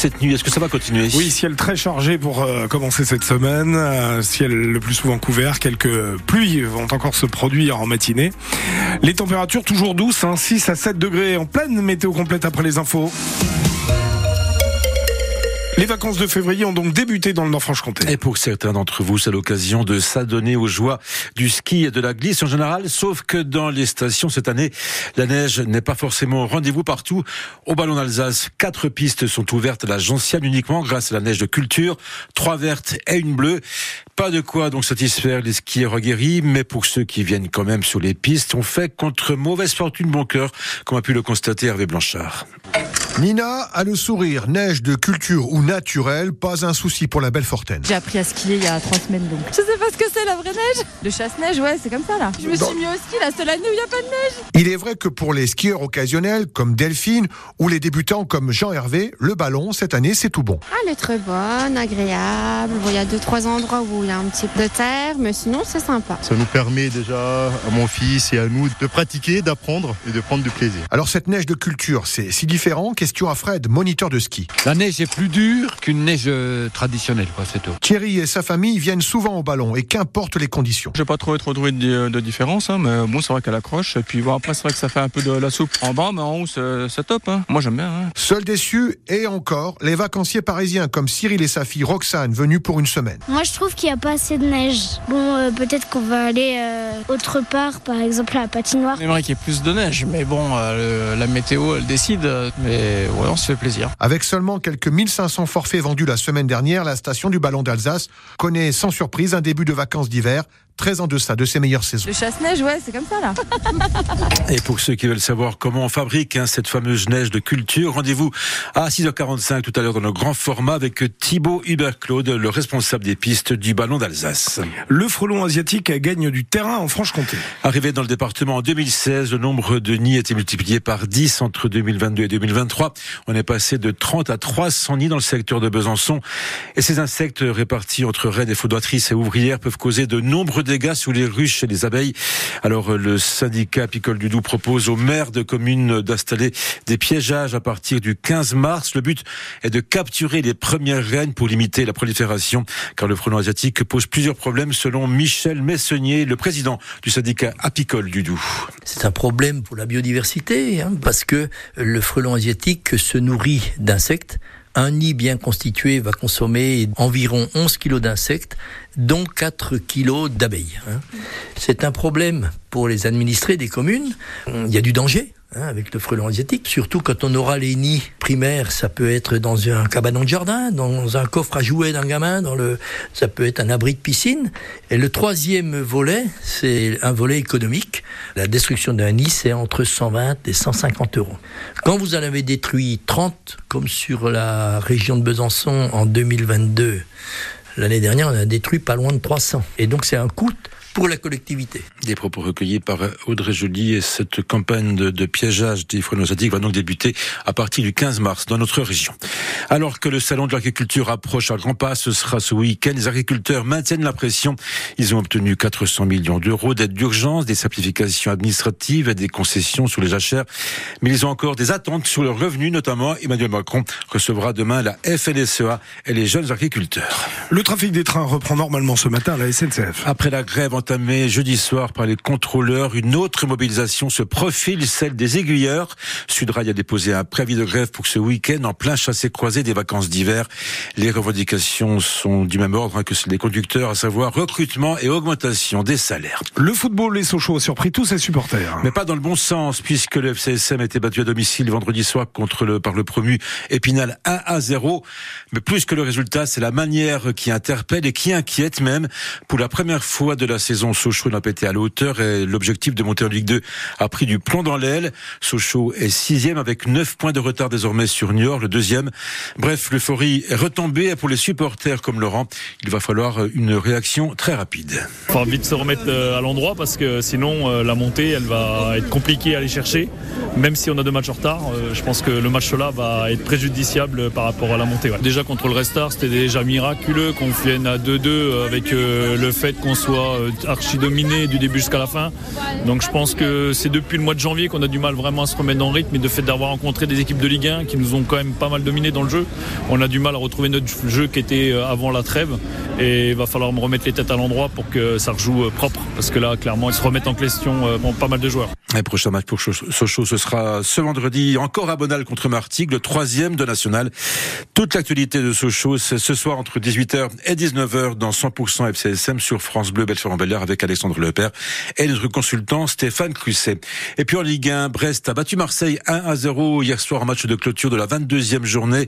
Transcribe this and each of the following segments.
cette nuit. Est-ce que ça va continuer? Oui, ciel très chargé pour euh, commencer cette semaine. Euh, ciel le plus souvent couvert. Quelques pluies vont encore se produire en matinée. Les températures toujours douces, 6 hein, à 7 degrés en pleine météo complète après les infos. Les vacances de février ont donc débuté dans le Nord-Franche-Comté. Et pour certains d'entre vous, c'est l'occasion de s'adonner aux joies du ski et de la glisse en général, sauf que dans les stations cette année, la neige n'est pas forcément au rendez-vous partout. Au Ballon d'Alsace, quatre pistes sont ouvertes à la Gentiane uniquement grâce à la neige de culture, trois vertes et une bleue. Pas de quoi donc satisfaire les skieurs aguerris, mais pour ceux qui viennent quand même sur les pistes, on fait contre mauvaise fortune bon cœur, comme a pu le constater Hervé Blanchard. Nina a le sourire, neige de culture ou naturelle, pas un souci pour la belle Fortaine. J'ai appris à skier il y a trois semaines donc. Je sais pas ce que c'est la vraie neige. Le chasse-neige, ouais, c'est comme ça là. Je me suis mis au ski la seule année où il n'y a pas de neige. Il est vrai que pour les skieurs occasionnels comme Delphine ou les débutants comme Jean-Hervé, le ballon cette année c'est tout bon. Ah, elle est très bonne, agréable. il y a deux trois endroits où il y a un petit peu de terre, mais sinon c'est sympa. Ça nous permet déjà à mon fils et à nous de pratiquer, d'apprendre et de prendre du plaisir. Alors cette neige de culture, c'est si différent Question à Fred, moniteur de ski. La neige est plus dure qu'une neige euh, traditionnelle, quoi, c'est tout. Thierry et sa famille viennent souvent au ballon et qu'importe les conditions. J'ai pas trouvé trop de, de différence, hein, mais bon, c'est vrai qu'elle accroche. Et puis bon, après, c'est vrai que ça fait un peu de la soupe en bas, mais en haut, c'est top. Hein. Moi, j'aime bien. Hein. Seul déçu, et encore, les vacanciers parisiens comme Cyril et sa fille Roxane venus pour une semaine. Moi, je trouve qu'il n'y a pas assez de neige. Bon, euh, peut-être qu'on va aller euh, autre part, par exemple à la patinoire. J'aimerais qu'il y ait plus de neige, mais bon, la météo, elle décide. Mais Avec seulement quelques 1500 forfaits vendus la semaine dernière, la station du Ballon d'Alsace connaît sans surprise un début de vacances d'hiver très en deçà de ses meilleures saisons. Le chasse-neige, ouais, c'est comme ça là. Et pour ceux qui veulent savoir comment on fabrique hein, cette fameuse neige de culture, rendez-vous à 6h45 tout à l'heure dans le grand format avec Thibaut Hubert-Claude, le responsable des pistes du Ballon d'Alsace. Le frelon asiatique gagne du terrain en Franche-Comté. Arrivé dans le département en 2016, le nombre de nids a été multiplié par 10 entre 2022 et 2023. On est passé de 30 à 300 nids dans le secteur de Besançon. Et ces insectes répartis entre reines et faudoitrices et ouvrières peuvent causer de nombreux dégâts sous les ruches et les abeilles. Alors le syndicat Picole du Doubs propose aux maires de communes d'installer des piégeages à partir du 15 mars. Le but est de capturer les premières reines pour limiter la prolifération, car le frelon asiatique pose plusieurs problèmes selon Michel Messonnier, le président du syndicat apicole du Doubs. C'est un problème pour la biodiversité, hein, parce que le frelon asiatique se nourrit d'insectes un nid bien constitué va consommer environ 11 kilos d'insectes, dont 4 kilos d'abeilles. Hein. C'est un problème pour les administrés des communes. Il y a du danger Hein, avec le frelon asiatique. Surtout quand on aura les nids primaires, ça peut être dans un cabanon de jardin, dans un coffre à jouets d'un gamin, dans le, ça peut être un abri de piscine. Et le troisième volet, c'est un volet économique. La destruction d'un nid, c'est entre 120 et 150 euros. Quand vous en avez détruit 30, comme sur la région de Besançon en 2022, l'année dernière, on a détruit pas loin de 300. Et donc c'est un coût pour la collectivité. Des propos recueillis par Audrey Joly et cette campagne de, de piégeage des phrénosatiques va donc débuter à partir du 15 mars dans notre région. Alors que le salon de l'agriculture approche à grands pas, ce sera ce week-end. Les agriculteurs maintiennent la pression. Ils ont obtenu 400 millions d'euros d'aide d'urgence, des simplifications administratives et des concessions sur les jachères. Mais ils ont encore des attentes sur leurs revenus, notamment Emmanuel Macron recevra demain la FNSEA et les jeunes agriculteurs. Le trafic des trains reprend normalement ce matin à la SNCF. Après la grève entamée jeudi soir par les contrôleurs, une autre mobilisation se profile, celle des aiguilleurs. Sudrail a déposé un préavis de grève pour ce week-end en plein chassé-croisé des vacances d'hiver. Les revendications sont du même ordre que celles des conducteurs, à savoir recrutement et augmentation des salaires. Le football, les Sochaux a surpris tous ses supporters. Mais pas dans le bon sens, puisque le FCSM a été battu à domicile vendredi soir contre le, par le promu Épinal 1 à 0. Mais plus que le résultat, c'est la manière qui interpelle et qui inquiète même. Pour la première fois de la saison, saison, Sochaux n'a pas été à la hauteur et l'objectif de monter en Ligue 2 a pris du plomb dans l'aile. Sochaux est sixième avec 9 points de retard désormais sur Niort, le deuxième. Bref, l'euphorie est retombée pour les supporters comme Laurent. Il va falloir une réaction très rapide. Il faut vite se remettre euh, à l'endroit parce que sinon euh, la montée elle va être compliquée à aller chercher. Même si on a deux matchs en retard, euh, je pense que le match là va être préjudiciable par rapport à la montée. Déjà contre le Restart, c'était déjà miraculeux qu'on vienne à 2-2 avec le fait qu'on soit archi dominé du début jusqu'à la fin. Donc je pense que c'est depuis le mois de janvier qu'on a du mal vraiment à se remettre le rythme et de fait d'avoir rencontré des équipes de Ligue 1 qui nous ont quand même pas mal dominé dans le jeu. On a du mal à retrouver notre jeu qui était euh, avant la trêve et il va falloir me remettre les têtes à l'endroit pour que ça rejoue euh, propre parce que là clairement ils se remettent en question euh, bon, pas mal de joueurs. Prochain match pour Sochaux, ce sera ce vendredi encore à Bonal contre Martigues, le troisième de National. Toute l'actualité de Sochaux, ce soir entre 18h et 19h dans 100% FCSM sur France Bleu Belfort en avec Alexandre Lepère et notre consultant Stéphane Crusset. Et puis en Ligue 1, Brest a battu Marseille 1 à 0 hier soir en match de clôture de la 22e journée.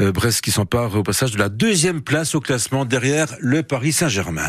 Euh, Brest qui s'empare au passage de la deuxième place au classement le Paris Saint-Germain.